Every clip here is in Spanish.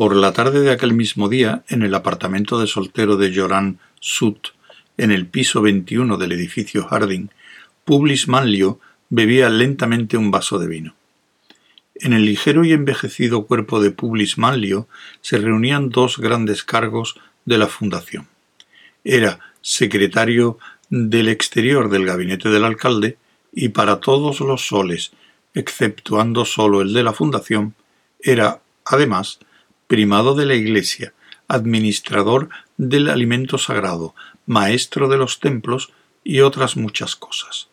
Por la tarde de aquel mismo día, en el apartamento de soltero de Joran Sut, en el piso 21 del edificio Harding, Publis Manlio bebía lentamente un vaso de vino. En el ligero y envejecido cuerpo de Publis Manlio se reunían dos grandes cargos de la fundación. Era secretario del exterior del gabinete del alcalde y para todos los soles, exceptuando solo el de la fundación, era, además, primado de la Iglesia, administrador del alimento sagrado, maestro de los templos y otras muchas cosas.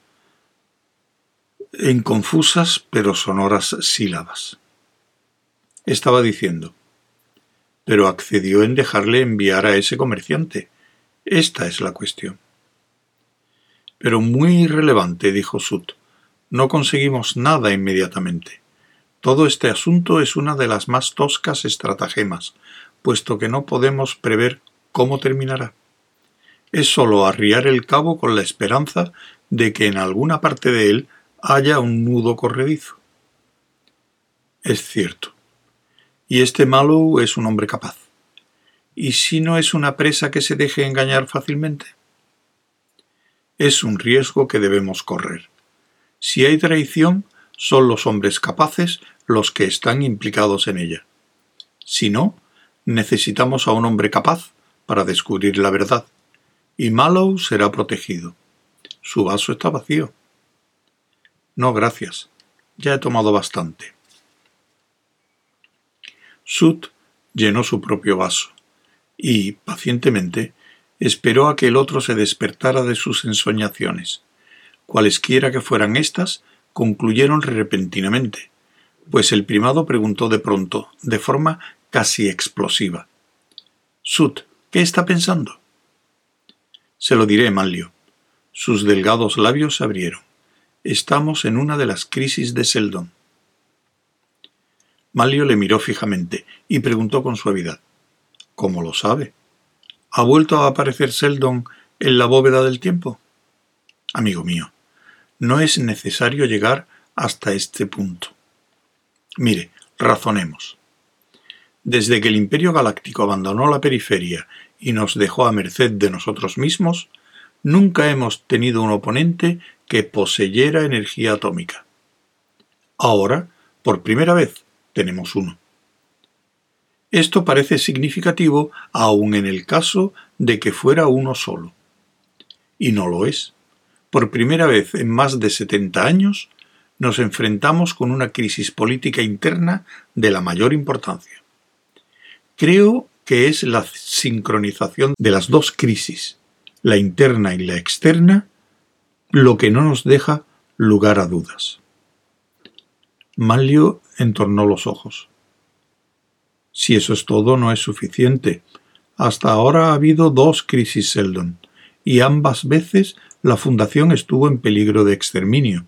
En confusas pero sonoras sílabas. Estaba diciendo, pero accedió en dejarle enviar a ese comerciante. Esta es la cuestión. Pero muy irrelevante, dijo Sut. No conseguimos nada inmediatamente. Todo este asunto es una de las más toscas estratagemas, puesto que no podemos prever cómo terminará. Es sólo arriar el cabo con la esperanza de que en alguna parte de él haya un nudo corredizo. Es cierto. Y este Mallow es un hombre capaz. ¿Y si no es una presa que se deje engañar fácilmente? Es un riesgo que debemos correr. Si hay traición, son los hombres capaces los que están implicados en ella. Si no, necesitamos a un hombre capaz para descubrir la verdad, y Mallow será protegido. Su vaso está vacío. No, gracias. Ya he tomado bastante. Sut llenó su propio vaso y, pacientemente, esperó a que el otro se despertara de sus ensoñaciones. Cualesquiera que fueran éstas, concluyeron repentinamente, pues el primado preguntó de pronto, de forma casi explosiva. Sut, ¿qué está pensando? Se lo diré, Manlio. Sus delgados labios se abrieron. Estamos en una de las crisis de Seldon. Manlio le miró fijamente y preguntó con suavidad. ¿Cómo lo sabe? ¿Ha vuelto a aparecer Seldon en la bóveda del tiempo? Amigo mío, no es necesario llegar hasta este punto. Mire, razonemos. Desde que el Imperio Galáctico abandonó la periferia y nos dejó a merced de nosotros mismos, nunca hemos tenido un oponente que poseyera energía atómica. Ahora, por primera vez, tenemos uno. Esto parece significativo aun en el caso de que fuera uno solo. Y no lo es por primera vez en más de 70 años, nos enfrentamos con una crisis política interna de la mayor importancia. Creo que es la sincronización de las dos crisis, la interna y la externa, lo que no nos deja lugar a dudas. Manlio entornó los ojos. Si eso es todo, no es suficiente. Hasta ahora ha habido dos crisis Seldon, y ambas veces la fundación estuvo en peligro de exterminio.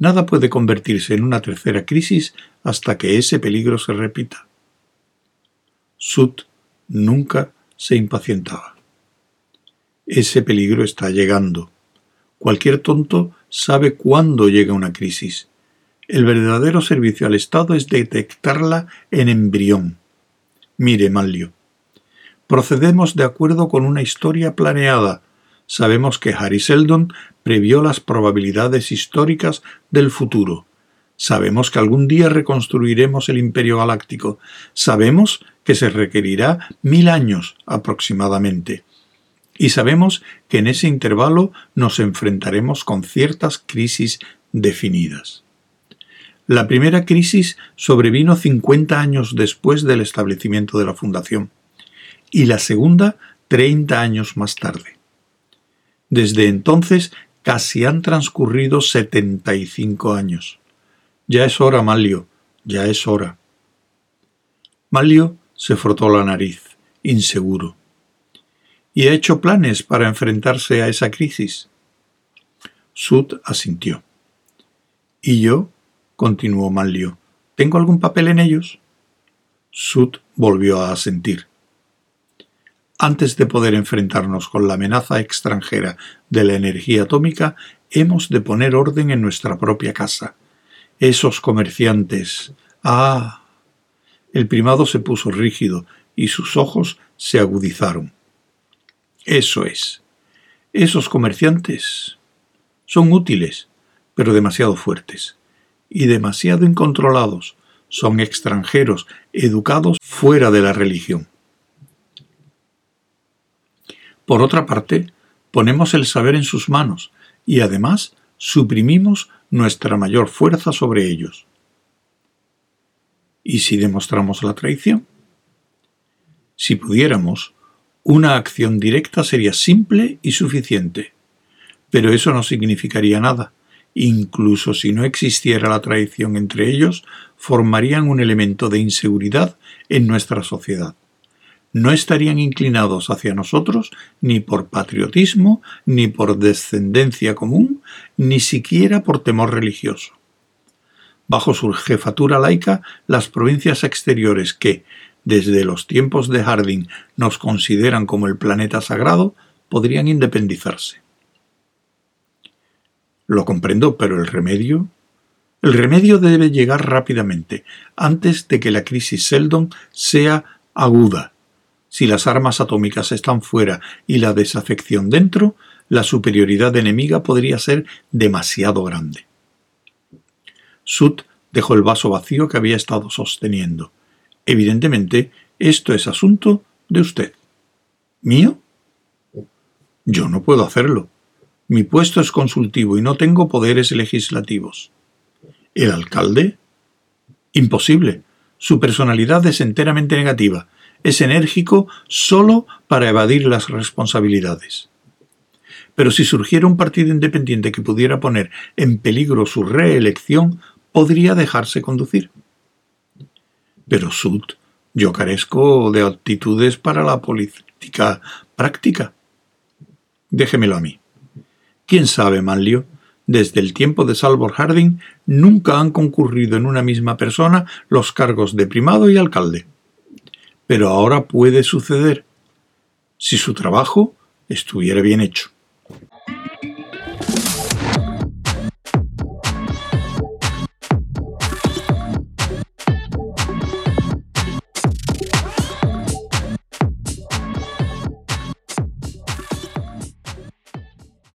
Nada puede convertirse en una tercera crisis hasta que ese peligro se repita. Sut nunca se impacientaba. Ese peligro está llegando. Cualquier tonto sabe cuándo llega una crisis. El verdadero servicio al Estado es detectarla en embrión. Mire, Manlio. Procedemos de acuerdo con una historia planeada, sabemos que Harry Seldon previó las probabilidades históricas del futuro. Sabemos que algún día reconstruiremos el Imperio Galáctico. Sabemos que se requerirá mil años aproximadamente. Y sabemos que en ese intervalo nos enfrentaremos con ciertas crisis definidas. La primera crisis sobrevino 50 años después del establecimiento de la Fundación y la segunda 30 años más tarde. Desde entonces casi han transcurrido setenta y cinco años. Ya es hora, Malio, ya es hora. Malio se frotó la nariz, inseguro. ¿Y ha hecho planes para enfrentarse a esa crisis? Sud asintió. ¿Y yo? continuó Malio. ¿Tengo algún papel en ellos? Sud volvió a asentir antes de poder enfrentarnos con la amenaza extranjera de la energía atómica, hemos de poner orden en nuestra propia casa. Esos comerciantes. Ah. El primado se puso rígido y sus ojos se agudizaron. Eso es. Esos comerciantes son útiles, pero demasiado fuertes y demasiado incontrolados. Son extranjeros, educados fuera de la religión. Por otra parte, ponemos el saber en sus manos y además suprimimos nuestra mayor fuerza sobre ellos. ¿Y si demostramos la traición? Si pudiéramos, una acción directa sería simple y suficiente, pero eso no significaría nada. Incluso si no existiera la traición entre ellos, formarían un elemento de inseguridad en nuestra sociedad no estarían inclinados hacia nosotros ni por patriotismo, ni por descendencia común, ni siquiera por temor religioso. Bajo su jefatura laica, las provincias exteriores que, desde los tiempos de Harding, nos consideran como el planeta sagrado, podrían independizarse. Lo comprendo, pero el remedio. El remedio debe llegar rápidamente, antes de que la crisis Seldon sea aguda si las armas atómicas están fuera y la desafección dentro, la superioridad enemiga podría ser demasiado grande. Sut dejó el vaso vacío que había estado sosteniendo. Evidentemente, esto es asunto de usted. ¿Mío? Yo no puedo hacerlo. Mi puesto es consultivo y no tengo poderes legislativos. ¿El alcalde? Imposible. Su personalidad es enteramente negativa es enérgico solo para evadir las responsabilidades. Pero si surgiera un partido independiente que pudiera poner en peligro su reelección, podría dejarse conducir. Pero Sud, yo carezco de aptitudes para la política práctica. Déjemelo a mí. ¿Quién sabe, Manlio? Desde el tiempo de Salvor Harding nunca han concurrido en una misma persona los cargos de primado y alcalde pero ahora puede suceder si su trabajo estuviera bien hecho.